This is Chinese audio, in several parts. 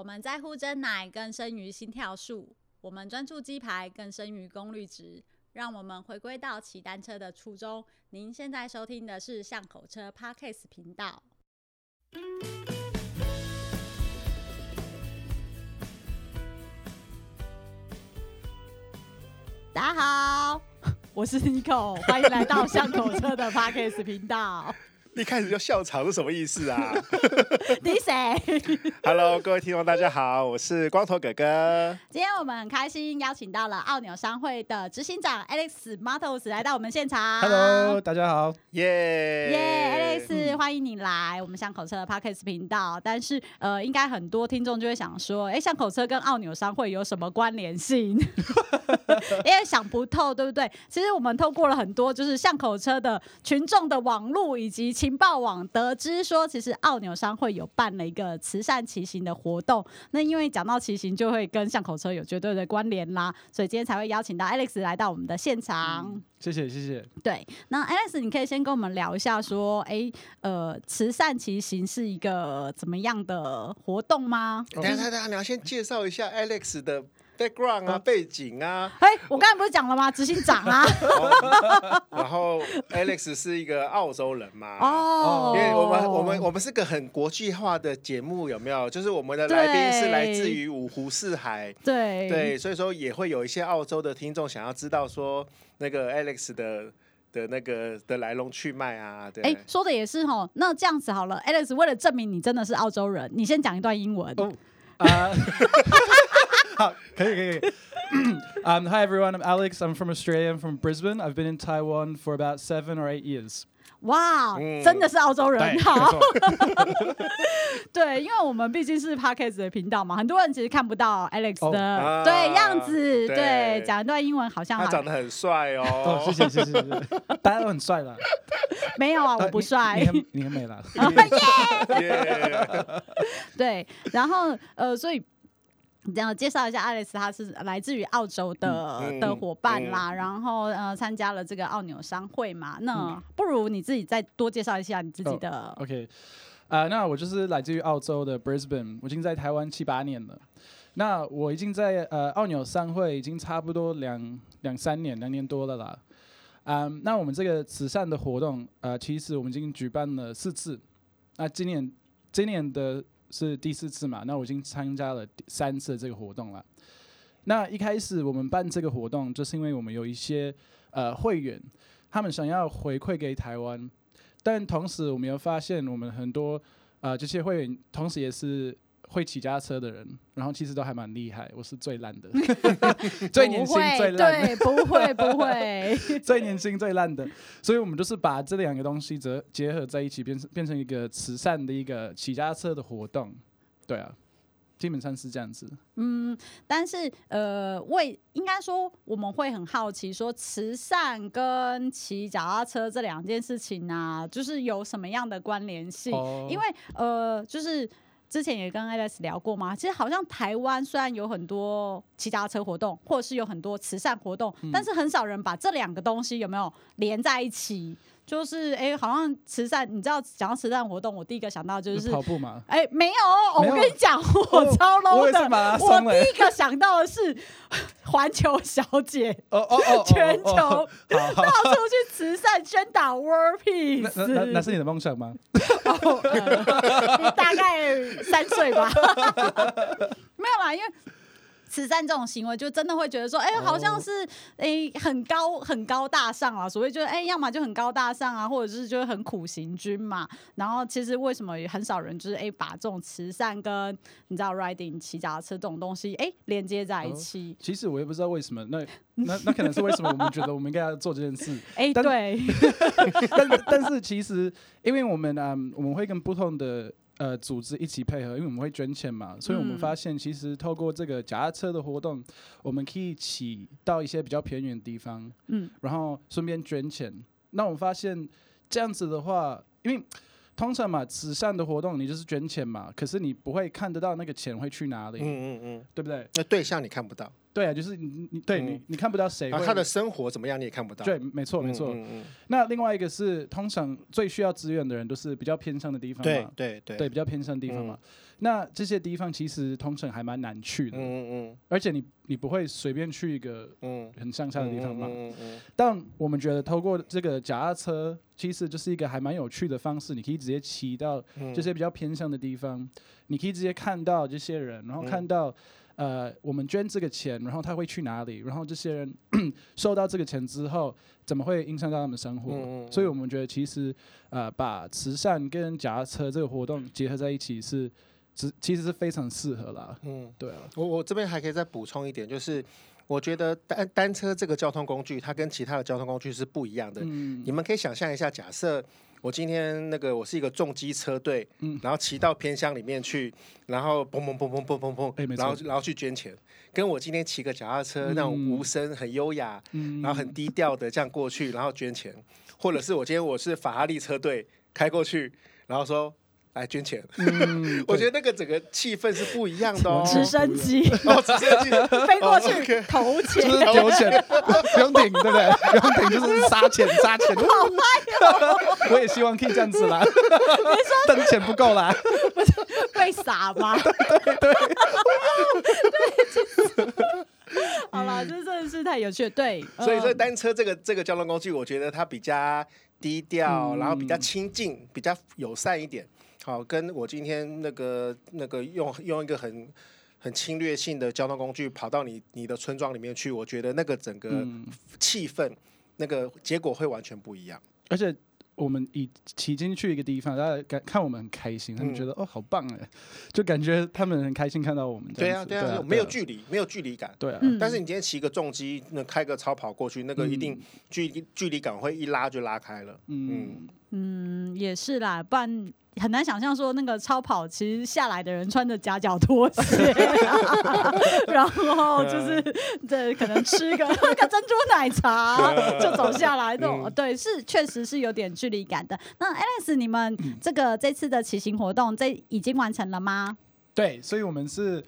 我们在乎真奶更胜于心跳数，我们专注鸡排更胜于功率值。让我们回归到骑单车的初衷。您现在收听的是巷口车 Podcast 频道。大家好，我是 Nico，欢迎来到巷口车的 Podcast 频道。一开始就笑场是什么意思啊？你谁？Hello，各位听众，大家好，我是光头哥哥。今天我们很开心邀请到了奥纽商会的执行长 Alex Matos 来到我们现场。Hello，大家好，耶耶，Alex，欢迎你来我们巷口车的 Podcast 频道。但是呃，应该很多听众就会想说，哎，巷口车跟奥纽商会有什么关联性？因为想不透，对不对？其实我们透过了很多就是巷口车的群众的网络以及。情报网得知说，其实奥纽商会有办了一个慈善骑行的活动。那因为讲到骑行，就会跟巷口车有绝对的关联啦，所以今天才会邀请到 Alex 来到我们的现场。嗯、谢谢，谢谢。对，那 Alex，你可以先跟我们聊一下，说，哎、欸，呃，慈善骑行是一个怎么样的活动吗？等下，等下，你要先介绍一下 Alex 的。Background 啊，背景啊，哎、欸，我刚才不是讲了吗？执行长啊，然后 Alex 是一个澳洲人嘛，哦，因为我们我们我们是个很国际化的节目，有没有？就是我们的来宾是来自于五湖四海，对。对，所以说也会有一些澳洲的听众想要知道说那个 Alex 的的那个的来龙去脉啊，对，哎、欸，说的也是哈，那这样子好了，Alex 为了证明你真的是澳洲人，你先讲一段英文。哦啊 好，可以可以。Um, hi everyone, I'm Alex. I'm from Australia. I'm from Brisbane. I've been in Taiwan for about seven or eight years. 哇，真的是澳洲人，好。对，因为我们毕竟是 Podcast 的频道嘛，很多人其实看不到 Alex 的对样子。对，讲一段英文好像他长得很帅哦。谢谢谢谢谢谢，大家都很帅啦。没有啊，我不帅。你很你很美啦。耶。对，然后呃，所以。 这样介绍一下，Alex 他是来自于澳洲的、嗯、的伙伴啦，嗯、然后呃参加了这个澳纽商会嘛，那不如你自己再多介绍一下你自己的。Oh, OK，啊、uh,，那我就是来自于澳洲的 Brisbane，我已经在台湾七八年了。那我已经在呃奥纽商会已经差不多两两三年，两年多了啦。嗯、um,，那我们这个慈善的活动，呃，其实我们已经举办了四次。那今年今年的。是第四次嘛？那我已经参加了三次这个活动了。那一开始我们办这个活动，就是因为我们有一些呃会员，他们想要回馈给台湾，但同时我们又发现，我们很多呃这些会员，同时也是。会骑家车的人，然后其实都还蛮厉害。我是最烂的，最年轻最烂的，对，不会 不会，最年轻最烂的。所以我们就是把这两个东西结结合在一起，变成变成一个慈善的一个骑家车的活动。对啊，基本上是这样子。嗯，但是呃，为应该说我们会很好奇，说慈善跟骑脚踏车这两件事情啊，就是有什么样的关联性？哦、因为呃，就是。之前也跟 Alex 聊过吗？其实好像台湾虽然有很多骑脚踏车活动，或者是有很多慈善活动，嗯、但是很少人把这两个东西有没有连在一起？就是哎、欸，好像慈善，你知道讲到慈善活动，我第一个想到就是，跑步嘛？哎、欸，没有，我跟你讲，我超 low 的。我，我第一个想到的是 环球小姐，哦哦哦，全球到处去慈善宣导 World Peace。那那，那是你的梦想吗？哦呃、你大概三岁吧。没有啦，因为。慈善这种行为，就真的会觉得说，哎、欸，好像是哎、欸、很高很高大上啊。所谓就是哎、欸，要么就很高大上啊，或者是就是很苦行军嘛。然后其实为什么也很少人就是哎、欸、把这种慈善跟你知道 riding 骑脚踏车这种东西哎、欸、连接在一起、哦？其实我也不知道为什么。那 那那可能是为什么我们觉得我们应该要做这件事？哎、欸，对。但但是其实，因为我们嗯，我们会跟不同的。呃，组织一起配合，因为我们会捐钱嘛，所以我们发现其实透过这个脚踏车的活动，我们可以起到一些比较偏远的地方，嗯，然后顺便捐钱。那我们发现这样子的话，因为通常嘛，慈善的活动你就是捐钱嘛，可是你不会看得到那个钱会去哪里，嗯嗯嗯，对不对？那对象你看不到，对啊，就是你你对你你看不到谁，他的生活怎么样你也看不到。对，没错没错。那另外一个是，通常最需要资源的人都是比较偏乡的地方嘛，对对对，比较偏乡的地方嘛。那这些地方其实通常还蛮难去的，嗯嗯，而且你你不会随便去一个嗯。很乡下的地方嘛，嗯嗯，但我们觉得透过这个脚踏车，其实就是一个还蛮有趣的方式，你可以直接骑到这些比较偏向的地方，你可以直接看到这些人，然后看到呃我们捐这个钱，然后他会去哪里，然后这些人 收到这个钱之后怎么会影响到他们生活，所以我们觉得其实呃把慈善跟夹车这个活动结合在一起是。其实是非常适合啦。嗯，对啊。我我这边还可以再补充一点，就是我觉得单单车这个交通工具，它跟其他的交通工具是不一样的。嗯。你们可以想象一下，假设我今天那个我是一个重机车队，嗯，然后骑到偏乡里面去，然后砰砰砰砰砰砰砰，然后然后去捐钱，跟我今天骑个脚踏车那种无声、很优雅，然后很低调的这样过去，然后捐钱，或者是我今天我是法拉利车队开过去，然后说。来捐钱，嗯、我觉得那个整个气氛是不一样的哦。直升机，哦，直升机 飞过去投钱，就是投钱，不用停，对不对？不用停，就是杀钱，杀钱。好嗨哦！我也希望可以这样子啦。你说等钱不够啦，不是被撒吗？对对对。好了，这真的是太有趣了。对，所以说单车这个这个交通工具，我觉得它比较低调，然后比较亲近，比较友善一点。好，跟我今天那个那个用用一个很很侵略性的交通工具跑到你你的村庄里面去，我觉得那个整个气氛，嗯、那个结果会完全不一样。而且我们以骑进去一个地方，大家感看我们很开心，他们觉得、嗯、哦好棒哎，就感觉他们很开心看到我们。对啊对啊，对啊，没有距离，没有距离感。对啊。但是你今天骑个重机，那开个超跑过去，那个一定距离距离感会一拉就拉开了。嗯嗯，嗯，也是啦，不然。很难想象说那个超跑其实下来的人穿着夹脚拖鞋，然后就是对，可能吃个喝个珍珠奶茶就走下来，这种对是确实是有点距离感的。那 Alex，你们这个这次的骑行活动这已经完成了吗？对，所以我们是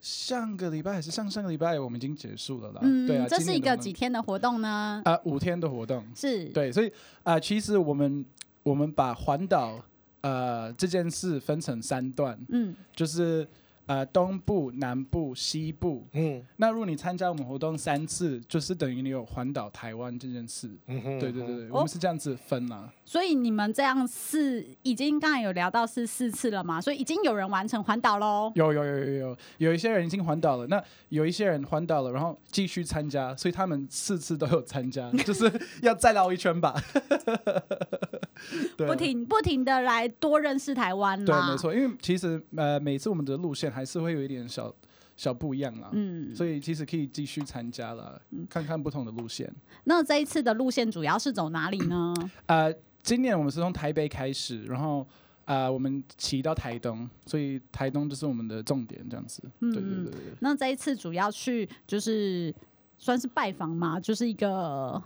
上个礼拜还是上上个礼拜我们已经结束了啦。嗯，对啊，这是一个几天的活动呢？啊，五天的活动是对，所以啊，其实我们我们把环岛。呃，这件事分成三段，嗯，就是呃东部、南部、西部，嗯，那如果你参加我们活动三次，就是等于你有环岛台湾这件事，嗯哼，对对对我们是这样子分啊。所以你们这样是已经刚才有聊到是四次了嘛？所以已经有人完成环岛喽？有有有有有，有一些人已经环岛了，那有一些人环岛了，然后继续参加，所以他们四次都有参加，就是要再绕一圈吧。不停不停的来多认识台湾，对，没错，因为其实呃每次我们的路线还是会有一点小小不一样啦，嗯，所以其实可以继续参加了，嗯、看看不同的路线。那这一次的路线主要是走哪里呢？呃，今年我们是从台北开始，然后呃我们骑到台东，所以台东就是我们的重点，这样子。嗯，对对对对。那这一次主要去就是算是拜访嘛，就是一个。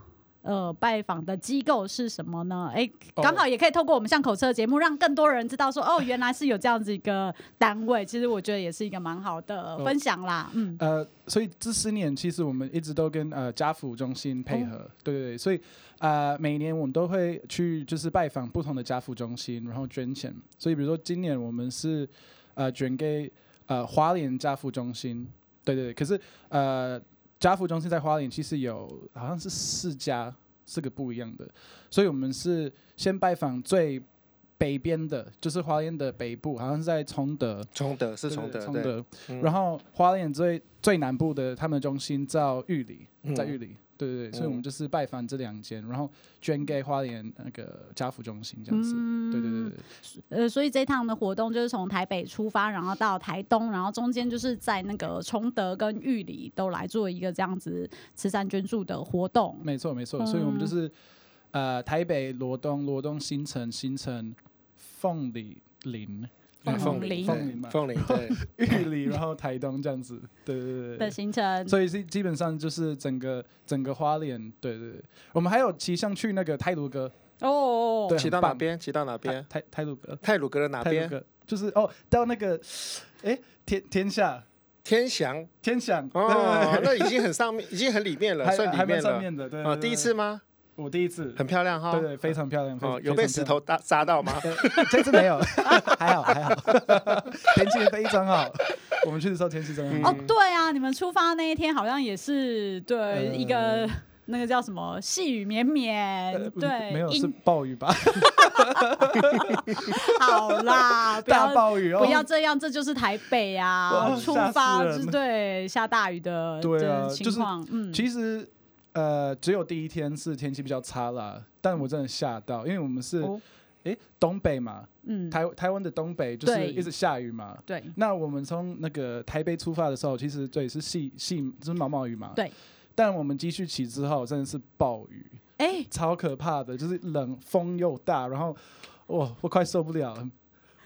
呃，拜访的机构是什么呢？哎，刚好也可以透过我们巷口车节目，让更多人知道说，哦，原来是有这样子一个单位。其实我觉得也是一个蛮好的分享啦。嗯，呃，所以这十年其实我们一直都跟呃家扶中心配合，哦、对对对，所以呃每年我们都会去就是拜访不同的家扶中心，然后捐钱。所以比如说今年我们是呃捐给呃花莲家扶中心，对对对，可是呃。家福中心在花莲其实有好像是四家，四个不一样的，所以我们是先拜访最北边的，就是花莲的北部，好像是在崇德。崇德是崇德，崇德。然后花莲最最南部的他们的中心叫玉里，在玉里。嗯对对对，所以我们就是拜访这两间，然后捐给花莲那个家福中心这样子。嗯、对对对对。呃，所以这趟的活动就是从台北出发，然后到台东，然后中间就是在那个崇德跟玉里都来做一个这样子慈善捐助的活动。没错没错，所以我们就是呃台北罗东、罗东新城、新城凤里林。凤林，凤林嘛，凤林对，玉里，然后台东这样子，对对对的行程，所以是基本上就是整个整个花莲，对对对，我们还有骑上去那个泰鲁阁。哦，骑到哪边？骑到哪边？泰泰鲁阁，泰鲁阁的哪边？就是哦，到那个哎天天下。天祥，天祥。哦，那已经很上面，已经很里面了，算里面了。上面的，对。啊，第一次吗？我第一次，很漂亮哈。对对，非常漂亮。哦，有被石头打砸到吗？这次没有，还 好还好。天气非常好，我们去的时候天气真的好。哦，对啊，你们出发那一天好像也是对一个。那个叫什么？细雨绵绵，对，没有是暴雨吧？好啦，大暴雨哦！不要这样，这就是台北啊！出发是对下大雨的对啊情况。嗯，其实呃，只有第一天是天气比较差啦，但我真的吓到，因为我们是哎东北嘛，嗯，台台湾的东北就是一直下雨嘛，对。那我们从那个台北出发的时候，其实对是细细就是毛毛雨嘛，对。但我们继续骑之后，真的是暴雨，哎、欸，超可怕的，就是冷，风又大，然后，哇，我快受不了了。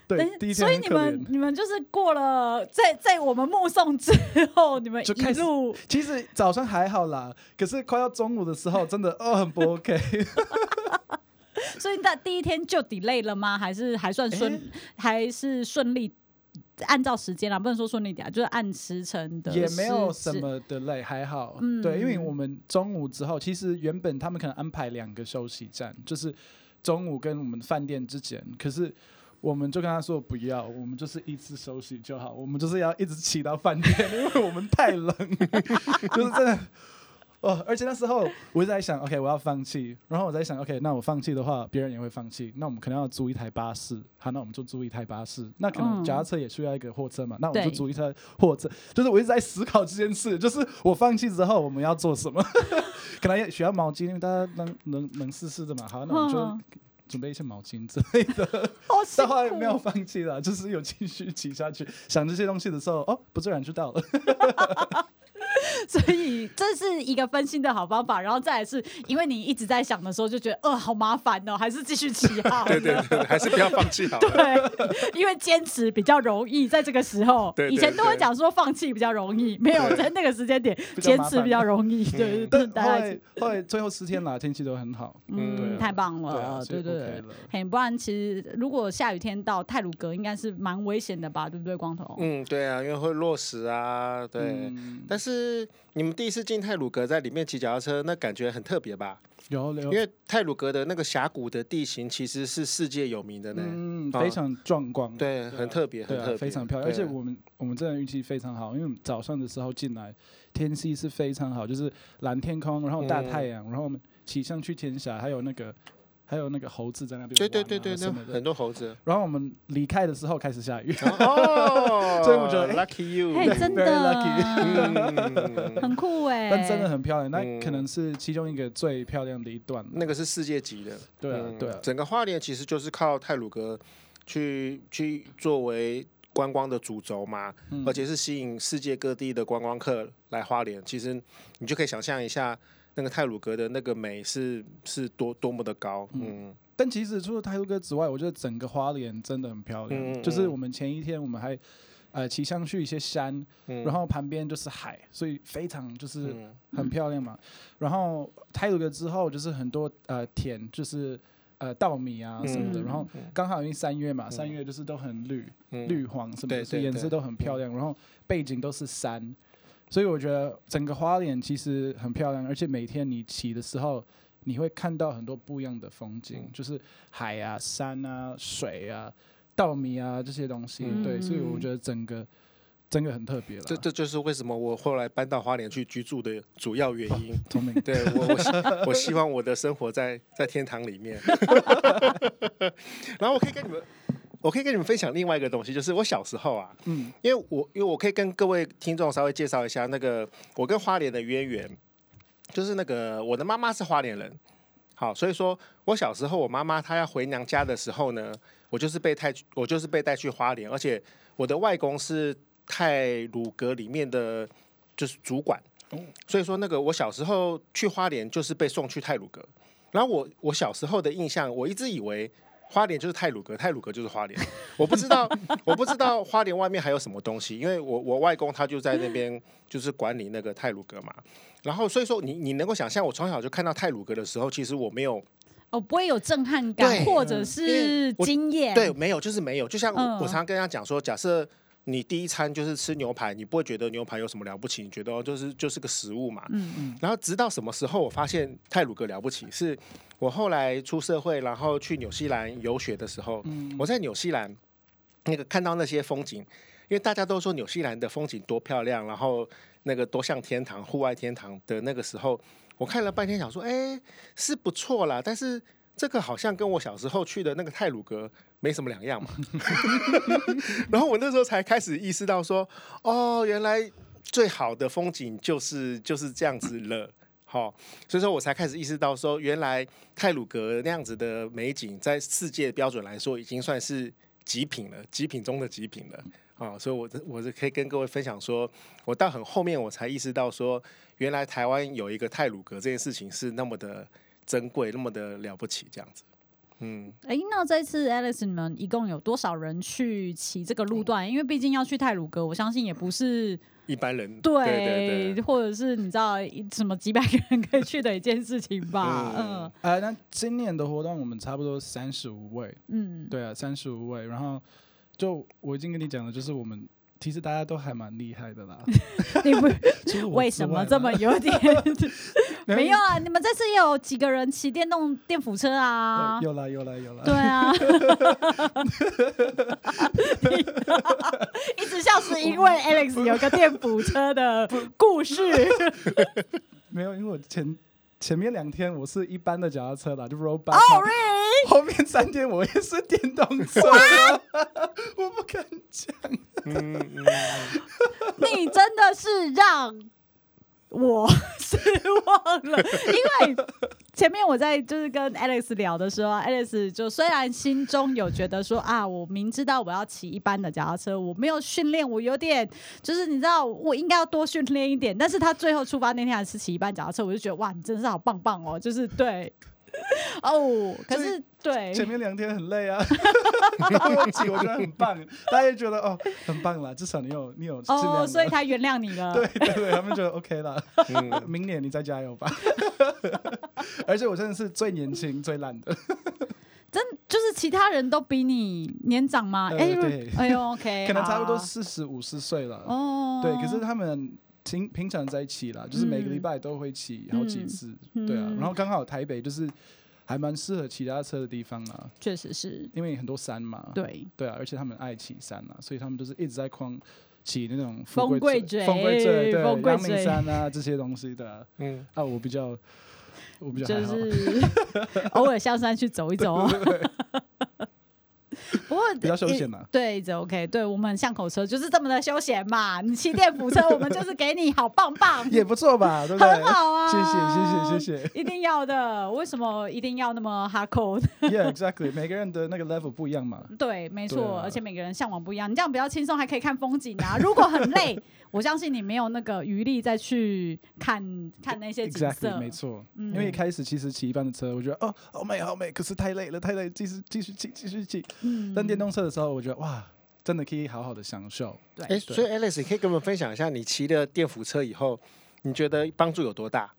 对，所以你们你们就是过了，在在我们目送之后，你们一路其实早上还好啦，可是快要中午的时候，真的哦很不 OK。所以那第一天就 delay 了吗？还是还算顺，欸、还是顺利？按照时间啦，不能说顺利点，就是按时辰的。也没有什么的累，还好。嗯、对，因为我们中午之后，其实原本他们可能安排两个休息站，就是中午跟我们饭店之间，可是我们就跟他说不要，我们就是一次休息就好，我们就是要一直骑到饭店，因为我们太冷，就是真的。哦，而且那时候我一直在想，OK，我要放弃。然后我在想，OK，那我放弃的话，别人也会放弃。那我们可能要租一台巴士。好，那我们就租一台巴士。那可能脚踏车也需要一个货车嘛？那我们就租一台货车。就是我一直在思考这件事，就是我放弃之后我们要做什么？可能也需要毛巾，因为大家能能能试试的嘛。好，那我们就准备一些毛巾之类的。哦，但后来没有放弃了，就是有继续骑下去。想这些东西的时候，哦，不自然就到了。所以这是一个分心的好方法，然后再来是因为你一直在想的时候就觉得，呃，好麻烦哦，还是继续骑好。对对对，还是不要放弃好。对，因为坚持比较容易，在这个时候，以前都会讲说放弃比较容易，没有在那个时间点坚持比较容易。对对对，后来后来最后十天了，天气都很好，嗯，太棒了，对对对。很，不然其实如果下雨天到泰鲁阁，应该是蛮危险的吧？对不对，光头？嗯，对啊，因为会落石啊，对，但是。你们第一次进泰鲁格，在里面骑脚踏车，那感觉很特别吧？有，有。因为泰鲁格的那个峡谷的地形其实是世界有名的呢，嗯，非常壮观，对，很特别，很特别，非常漂亮。而且我们我们真的运气非常好，因为早上的时候进来，天气是非常好，就是蓝天空，然后大太阳，然后我们骑上去天峡，还有那个。还有那个猴子在那边，对对对对，很多猴子。然后我们离开的时候开始下雨，所以我觉得 lucky you，真的。lucky，很酷哎，但真的很漂亮，那可能是其中一个最漂亮的一段。那个是世界级的，对啊对啊。整个花莲其实就是靠泰鲁格去去作为观光的主轴嘛，而且是吸引世界各地的观光客来花莲。其实你就可以想象一下。那个泰鲁阁的那个美是是多多么的高，嗯，嗯，但其实除了泰鲁阁之外，我觉得整个花莲真的很漂亮。就是我们前一天我们还呃骑上去一些山，嗯、然后旁边就是海，所以非常就是很漂亮嘛。嗯、然后泰鲁阁之后就是很多呃田，就是呃稻米啊什么的。嗯、然后刚好因为三月嘛，三月就是都很绿，嗯、绿黄什么的，所以颜色都很漂亮。然后背景都是山。所以我觉得整个花莲其实很漂亮，而且每天你骑的时候，你会看到很多不一样的风景，嗯、就是海啊、山啊、水啊、稻米啊这些东西。嗯、对，所以我觉得整个真的很特别了。这这就是为什么我后来搬到花莲去居住的主要原因。聪明，对我我希我希望我的生活在在天堂里面。然后我可以跟你们。我可以跟你们分享另外一个东西，就是我小时候啊，嗯，因为我因为我可以跟各位听众稍微介绍一下那个我跟花莲的渊源，就是那个我的妈妈是花莲人，好，所以说我小时候我妈妈她要回娘家的时候呢，我就是被带我就是被带去花莲，而且我的外公是泰鲁阁里面的就是主管，所以说那个我小时候去花莲就是被送去泰鲁阁，然后我我小时候的印象，我一直以为。花莲就是泰鲁阁，泰鲁阁就是花莲。我不知道，我不知道花莲外面还有什么东西，因为我我外公他就在那边，就是管理那个泰鲁阁嘛。然后所以说你，你你能够想象，我从小就看到泰鲁阁的时候，其实我没有，哦，不会有震撼感，或者是经验，对，没有，就是没有。就像我常常跟他讲说，假设你第一餐就是吃牛排，你不会觉得牛排有什么了不起，你觉得就是就是个食物嘛。嗯嗯。然后直到什么时候我发现泰鲁阁了不起，是我后来出社会，然后去纽西兰游学的时候，嗯、我在纽西兰那个看到那些风景，因为大家都说纽西兰的风景多漂亮，然后那个多像天堂，户外天堂的那个时候，我看了半天，想说，哎，是不错啦，但是。这个好像跟我小时候去的那个泰鲁阁没什么两样嘛，然后我那时候才开始意识到说，哦，原来最好的风景就是就是这样子了，好、所以说我才开始意识到说，原来泰鲁阁那样子的美景，在世界标准来说，已经算是极品了，极品中的极品了，啊、所以我我是可以跟各位分享说，我到很后面我才意识到说，原来台湾有一个泰鲁阁这件事情是那么的。珍贵，那么的了不起，这样子。嗯，哎、欸，那这次 Alice 你们一共有多少人去骑这个路段？因为毕竟要去泰鲁阁，我相信也不是一般人对，对对对，或者是你知道什么几百个人可以去的一件事情吧？嗯，嗯呃，那今年的活动我们差不多三十五位，嗯，对啊，三十五位。然后就我已经跟你讲了，就是我们。其实大家都还蛮厉害的啦，你不为什么这么有点没有啊？你们这次也有几个人骑电动电辅车啊？有了有了有了。对啊，一直笑是因为 Alex 有个电辅车的故事。没有，因为我前前面两天我是一般的脚踏车啦，就 road bike。Oh really？后面三天我也是电动车，我不敢讲。嗯，你真的是让我 失望了，因为前面我在就是跟 Alex 聊的时候，Alex 就虽然心中有觉得说啊，我明知道我要骑一般的脚踏车，我没有训练，我有点就是你知道我应该要多训练一点，但是他最后出发那天还是骑一般脚踏车，我就觉得哇，你真的是好棒棒哦，就是对。哦，可是对。前面两天很累啊，我骑我觉得很棒，大家也觉得哦很棒啦，至少你有你有哦，所以他原谅你了，对对对，他们觉得 OK 了，嗯，明年你再加油吧，而且我真的是最年轻最烂的，真就是其他人都比你年长吗？哎、呃、哎呦 OK，可能差不多四十五十岁了，哦，对，可是他们。平平常在起啦，就是每个礼拜都会骑好几次，嗯、对啊。然后刚好台北就是还蛮适合骑他车的地方啊，确实是，因为很多山嘛。对。对啊，而且他们爱骑山啊，所以他们都是一直在狂骑那种风贵嘴、风贵嘴、对，阳明山啊这些东西的、啊。嗯，啊，我比较我比较就是 偶尔下山去走一走啊。不过比较休闲嘛，对，就 OK，对我们巷口车就是这么的休闲嘛。你骑电扶车，我们就是给你好棒棒，也不错吧，对不对？很好啊，谢谢谢谢谢谢，一定要的。为什么一定要那么 hardcore？Yeah, exactly。每个人的那个 level 不一样嘛。对，没错，而且每个人向往不一样。你这样比较轻松，还可以看风景啊。如果很累，我相信你没有那个余力再去看看那些景色。没错，因为一开始其实骑一般的车，我觉得哦，好美好美，可是太累了，太累，继续继续骑继续骑。嗯。电动车的时候，我觉得哇，真的可以好好的享受。对，哎，所以 Alex，你可以跟我们分享一下，你骑了电扶车以后，你觉得帮助有多大？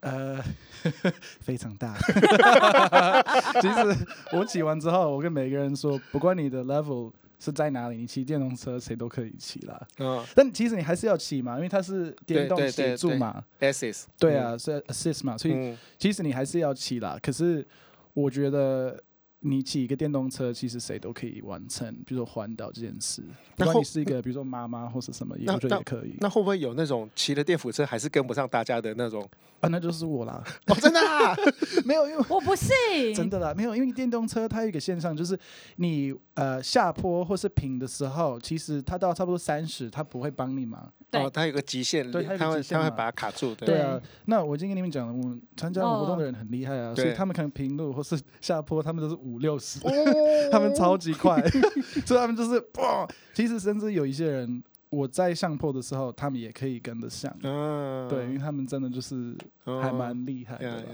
呃，非常大。其实我骑完之后，我跟每个人说，不管你的 level 是在哪里，你骑电动车谁都可以骑啦。嗯。但其实你还是要骑嘛，因为它是电动协助嘛，assist。对啊，是 assist 嘛，所以其实你还是要骑啦。可是我觉得。你骑一个电动车，其实谁都可以完成，比如说环岛这件事。不管你是一个，比如说妈妈或是什么，我觉得也可以。那会不会有那种骑了电扶车还是跟不上大家的那种？啊，那就是我啦。哦，真的啊？没有，因为我不信。真的啦，没有，因为电动车它有一个现象，就是你呃下坡或是平的时候，其实它到差不多三十，它不会帮你嘛。哦，它有个极限，对，它会它会把它卡住。对。啊，那我已经跟你们讲了，我们参加活动的人很厉害啊，所以他们可能平路或是下坡，他们都是五六十，他们超级快，所以他们就是哇，其实甚至有一些人，我在上坡的时候，他们也可以跟得上。对，因为他们真的就是还蛮厉害的。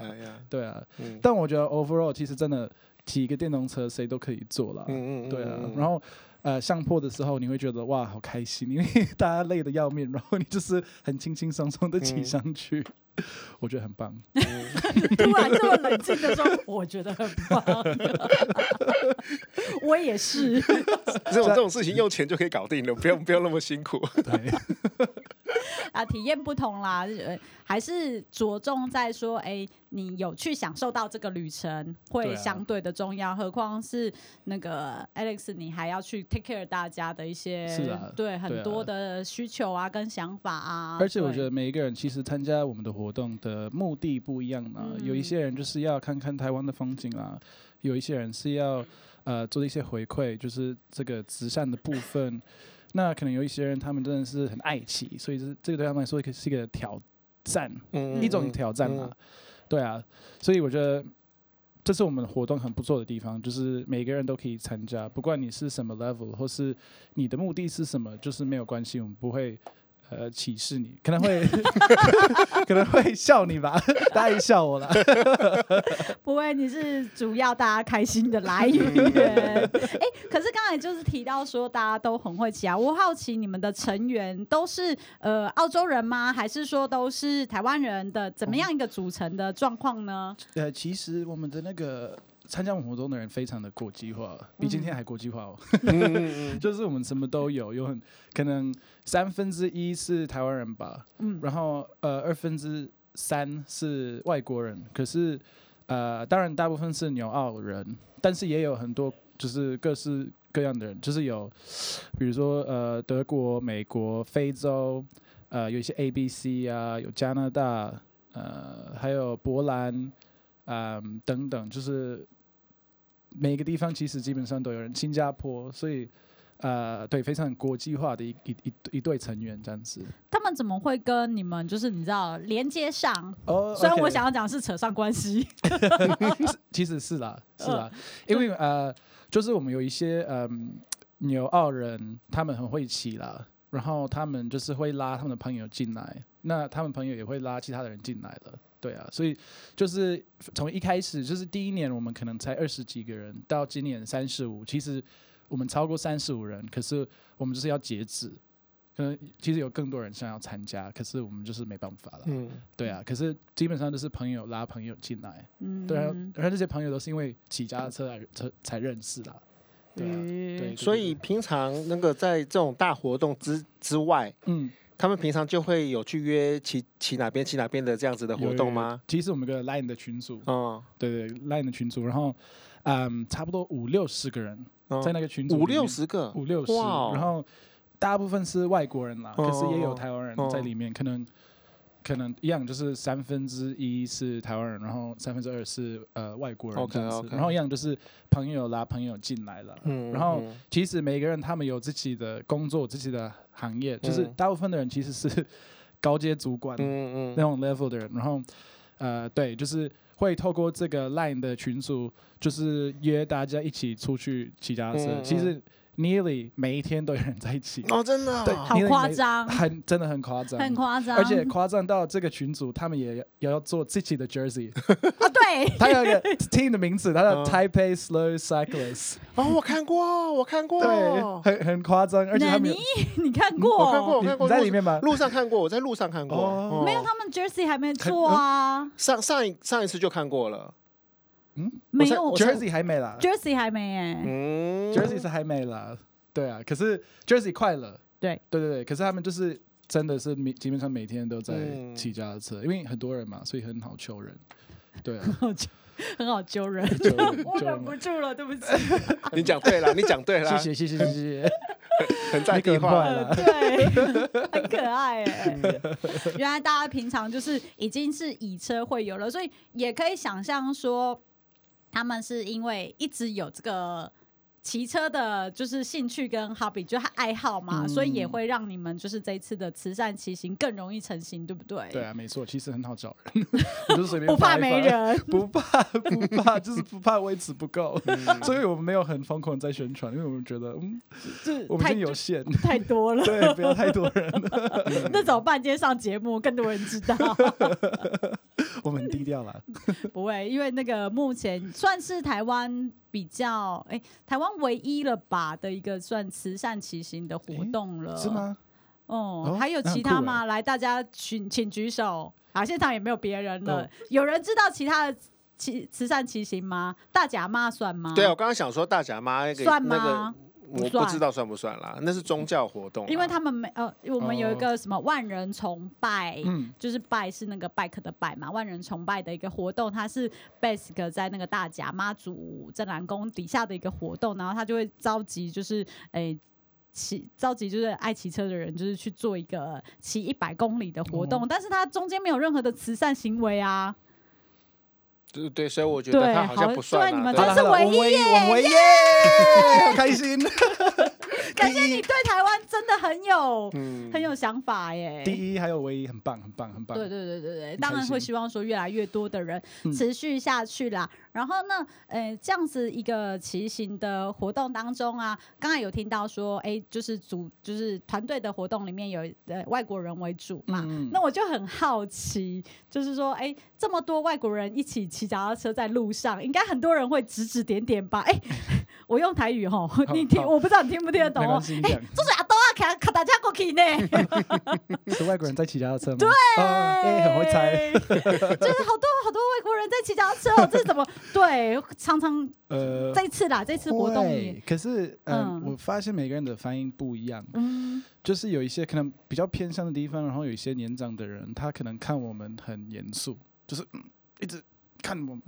对啊，但我觉得 overall 其实真的骑一个电动车谁都可以做了。对啊，然后。呃上坡的时候，你会觉得哇好开心，因为 大家累得要命，然后你就是很轻轻松松的骑上去。嗯 我觉得很棒。突然这么冷静的说，我觉得很棒。我也是。这种这种事情用钱就可以搞定了，不用不用那么辛苦。对。啊，体验不同啦，还是着重在说，哎、欸，你有去享受到这个旅程，会相对的重要。啊、何况是那个 Alex，你还要去 take care 大家的一些，啊、对很多的需求啊，跟想法啊。而且我觉得每一个人其实参加我们的活动的目的不一样嘛，嗯、有一些人就是要看看台湾的风景啊，有一些人是要呃做一些回馈，就是这个慈善的部分。那可能有一些人，他们真的是很爱骑，所以这这个对他们来说是一个挑战，嗯、一种挑战嘛。嗯、对啊，所以我觉得这是我们活动很不错的地方，就是每个人都可以参加，不管你是什么 level，或是你的目的是什么，就是没有关系，我们不会。呃，歧视你可能会 可能会笑你吧，大家也笑我了。不会，你是主要大家开心的来源。哎、欸，可是刚才就是提到说大家都很会骑啊，我好奇你们的成员都是呃澳洲人吗？还是说都是台湾人的？怎么样一个组成的状况呢？呃，其实我们的那个。参加我们活动的人非常的国际化，比今天还国际化哦。嗯、就是我们什么都有，有很可能三分之一是台湾人吧，嗯、然后呃二分之三是外国人，可是呃当然大部分是纽澳人，但是也有很多就是各式各样的人，就是有比如说呃德国、美国、非洲，呃有一些 A、B、C 啊，有加拿大，呃还有波兰，嗯、呃、等等，就是。每个地方其实基本上都有人，新加坡，所以，呃，对，非常国际化的一一一一对成员这样子。他们怎么会跟你们就是你知道连接上？哦，oh. 虽然我想要讲是扯上关系，其实是啦，是啦，因为呃，就是我们有一些嗯纽澳人，他们很会骑啦，然后他们就是会拉他们的朋友进来，那他们朋友也会拉其他的人进来了。对啊，所以就是从一开始，就是第一年我们可能才二十几个人，到今年三十五，其实我们超过三十五人，可是我们就是要截止，可能其实有更多人想要参加，可是我们就是没办法了。嗯，对啊，可是基本上都是朋友拉朋友进来，嗯，对啊，而且这些朋友都是因为骑脚踏车来车才认识的，对啊，对，对，所以平常那个在这种大活动之之外，嗯。他们平常就会有去约骑骑哪边骑哪边的这样子的活动吗？其实我们有个 Line 的群组，哦，对对，Line 的群组，然后嗯，差不多五六十个人在那个群组，五六十个，五六十，然后大部分是外国人啦，可是也有台湾人在里面，可能。可能一样，就是三分之一是台湾人，然后三分之二是呃外国人这样子。Okay, okay. 然后一样就是朋友拉朋友进来了。嗯，然后其实每个人他们有自己的工作、自己的行业，就是大部分的人其实是高阶主管，嗯嗯，那种 level 的人。然后呃，对，就是会透过这个 Line 的群组，就是约大家一起出去骑脚踏车。其实。Nearly 每一天都有人在一起。哦，真的、哦，对，好夸张，很真的很夸张，很夸张，而且夸张到这个群组他们也也要做自己的 jersey 啊，对，他有一个 team 的名字，他叫 Taipei Slow Cyclists。哦，我看过，我看过，对，很很夸张，而且他们你 你看过，我看过，我看过，你在里面吗？路上看过，我在路上看过，哦、没有，他们 jersey 还没做啊，上上一上一次就看过了。嗯，没有，jersey 还没啦，jersey 还没哎，嗯，jersey 是还没啦。对啊，可是 Jersey 快了，对。对对对，可是他们就是真的是每基本上每天都在骑家的车，因为很多人嘛，所以很好求人。对啊，很好揪，很好揪人，我忍不住了，对不起。你讲对了，你讲对了，谢谢谢谢谢谢，很在地化了，对，很可爱。哎。原来大家平常就是已经是以车会友了，所以也可以想象说，他们是因为一直有这个。骑车的就是兴趣跟 hobby，就是爱好嘛，嗯、所以也会让你们就是这一次的慈善骑行更容易成型，对不对？对啊，没错，其实很好找人，就是随便 发一发。不怕没人，不怕不怕，就是不怕位置不够，嗯、所以我们没有很疯狂在宣传，因为我们觉得嗯，这我们已经有限。太多了，对，不要太多人。了，那怎么办？今天上节目更多人知道，我们低调了。不会，因为那个目前算是台湾比较哎、欸，台湾唯一了吧的一个算慈善骑行的活动了，是吗？哦，哦还有其他吗？来，大家请请举手。啊，现场也没有别人了。哦、有人知道其他的骑慈善骑行吗？大甲妈算吗？对啊，我刚刚想说大甲妈那个算吗？那个我不知道算不算啦，那是宗教活动。因为他们没呃，我们有一个什么万人崇拜，嗯、就是拜是那个 bike 的拜嘛，万人崇拜的一个活动，它是 basic 在那个大甲妈祖镇南宫底下的一个活动，然后他就会召集就是诶骑召集就是爱骑车的人，就是去做一个骑一百公里的活动，哦、但是他中间没有任何的慈善行为啊。对对，所以我觉得他好像不算、啊。对，你们真是唯一耶，唯一耶，好 开心。感谢你对台湾真的很有、嗯、很有想法耶。第一还有唯一，很棒，很棒，很棒。对对对对对，当然会希望说越来越多的人持续下去啦。嗯、然后呢，呃，这样子一个骑行的活动当中啊，刚才有听到说，哎，就是组就是团队的活动里面有呃外国人为主嘛。嗯、那我就很好奇，就是说，哎，这么多外国人一起骑脚踏车在路上，应该很多人会指指点点吧？哎。我用台语吼，你听，我不知道你听不听得懂哦。哎，这是阿多啊，卡卡大家过去呢。是外国人在骑脚踏车吗？对，哎，很会猜。就是好多好多外国人在骑脚踏车哦，这是怎么？对，常常呃，这次啦，这次活动里。可是，嗯，我发现每个人的反应不一样。嗯，就是有一些可能比较偏向的地方，然后有一些年长的人，他可能看我们很严肃，就是一直看我们，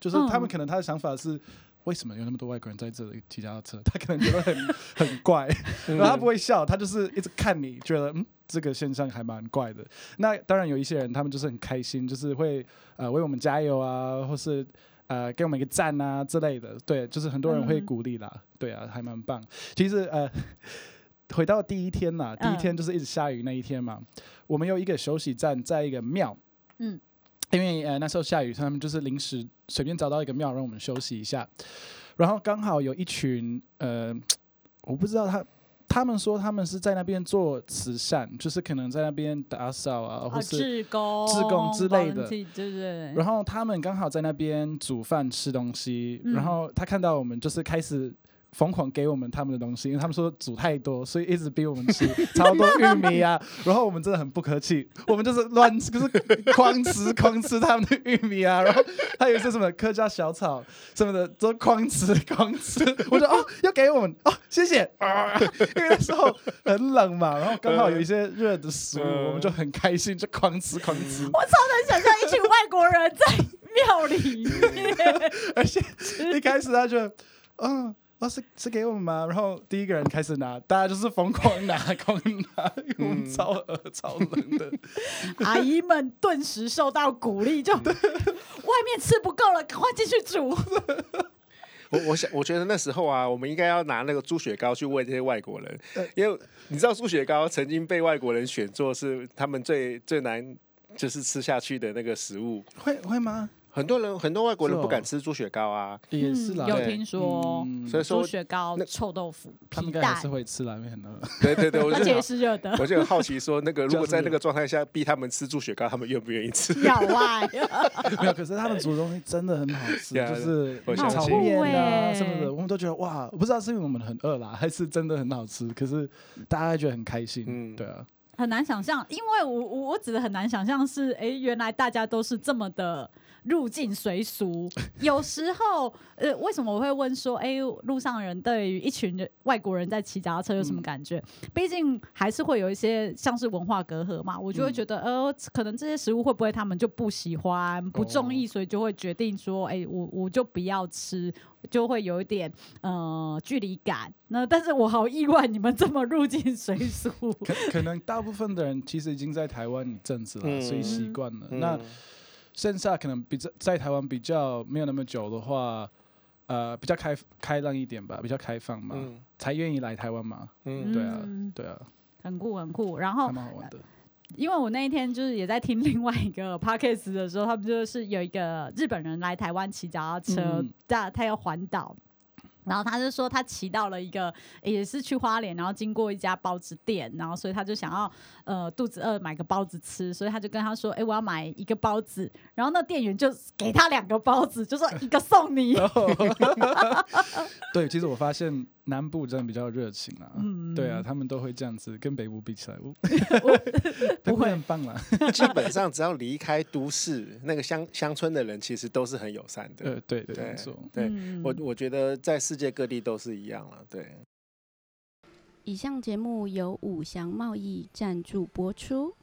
就是他们可能他的想法是。为什么有那么多外国人在这里骑脚踏车？他可能觉得很 很怪，然后他不会笑，他就是一直看你，觉得嗯，这个现象还蛮怪的。那当然有一些人，他们就是很开心，就是会呃为我们加油啊，或是呃给我们一个赞啊之类的。对，就是很多人会鼓励啦。嗯、对啊，还蛮棒。其实呃，回到第一天呐，第一天就是一直下雨那一天嘛，嗯、我们有一个休息站，在一个庙，嗯。因为呃那时候下雨，他们就是临时随便找到一个庙让我们休息一下，然后刚好有一群呃，我不知道他，他们说他们是在那边做慈善，就是可能在那边打扫啊，或是志工、志工之类的，对对。然后他们刚好在那边煮饭吃东西，然后他看到我们就是开始。疯狂给我们他们的东西，因为他们说煮太多，所以一直逼我们吃超多玉米啊。然后我们真的很不客气，我们就是乱吃，就是狂吃狂吃他们的玉米啊。然后还有一些什么客家小炒什么的，都狂吃狂吃。我说哦，要给我们哦，谢谢。啊、因为那时候很冷嘛，然后刚好有一些热的食物，我们就很开心，就狂吃狂吃。我超能想象一群外国人在庙里面，而且一开始他就嗯。哦，是是给我们吗？然后第一个人开始拿，大家就是疯狂拿，狂拿，因为超饿、超冷的。阿姨们顿时受到鼓励，就外面吃不够了，赶快继续煮。我我想，我觉得那时候啊，我们应该要拿那个猪血糕去喂这些外国人，因为你知道猪血糕曾经被外国人选作是他们最最难就是吃下去的那个食物。会会吗？很多人，很多外国人不敢吃猪血糕啊，也是啦。有听说，所以说猪血糕、臭豆腐、他们应该还是会吃啦，因为很饿。对对对，而且是热的。我就很好奇，说那个 如果在那个状态下逼他们吃猪血糕，他们愿不愿意吃？要啊！没有，可是他们煮的东西真的很好吃，就是炒面啊什么的，我们都觉得哇，不知道是因为我们很饿啦，还是真的很好吃。可是大家觉得很开心，嗯，对啊。很难想象，因为我我我指的很难想象是，哎，原来大家都是这么的。入境随俗，有时候，呃，为什么我会问说，哎，路上人对于一群人外国人在骑脚踏车有什么感觉？嗯、毕竟还是会有一些像是文化隔阂嘛，我就会觉得，嗯、呃，可能这些食物会不会他们就不喜欢、不中意，所以就会决定说，哎，我我就不要吃，就会有一点呃距离感。那但是我好意外，你们这么入境 随俗。可可能大部分的人其实已经在台湾一阵子了，嗯、所以习惯了。嗯、那剩下可能比在在台湾比较没有那么久的话，呃，比较开开朗一点吧，比较开放嘛，嗯、才愿意来台湾嘛。嗯，对啊，对啊，很酷很酷。然后还蛮好玩的，因为我那一天就是也在听另外一个 podcast 的时候，他们就是有一个日本人来台湾骑脚踏车，他、嗯、他要环岛。然后他就说他骑到了一个也是去花莲，然后经过一家包子店，然后所以他就想要呃肚子饿买个包子吃，所以他就跟他说：“哎，我要买一个包子。”然后那店员就给他两个包子，就说一个送你。对，其实我发现南部真的比较热情啊。嗯，对啊，他们都会这样子，跟北部比起来，我 不会很棒啦。基本上只要离开都市，那个乡乡村的人其实都是很友善的。呃，对对对，没错。对我我觉得在。世界各地都是一样了，对。以上节目由五祥贸易赞助播出。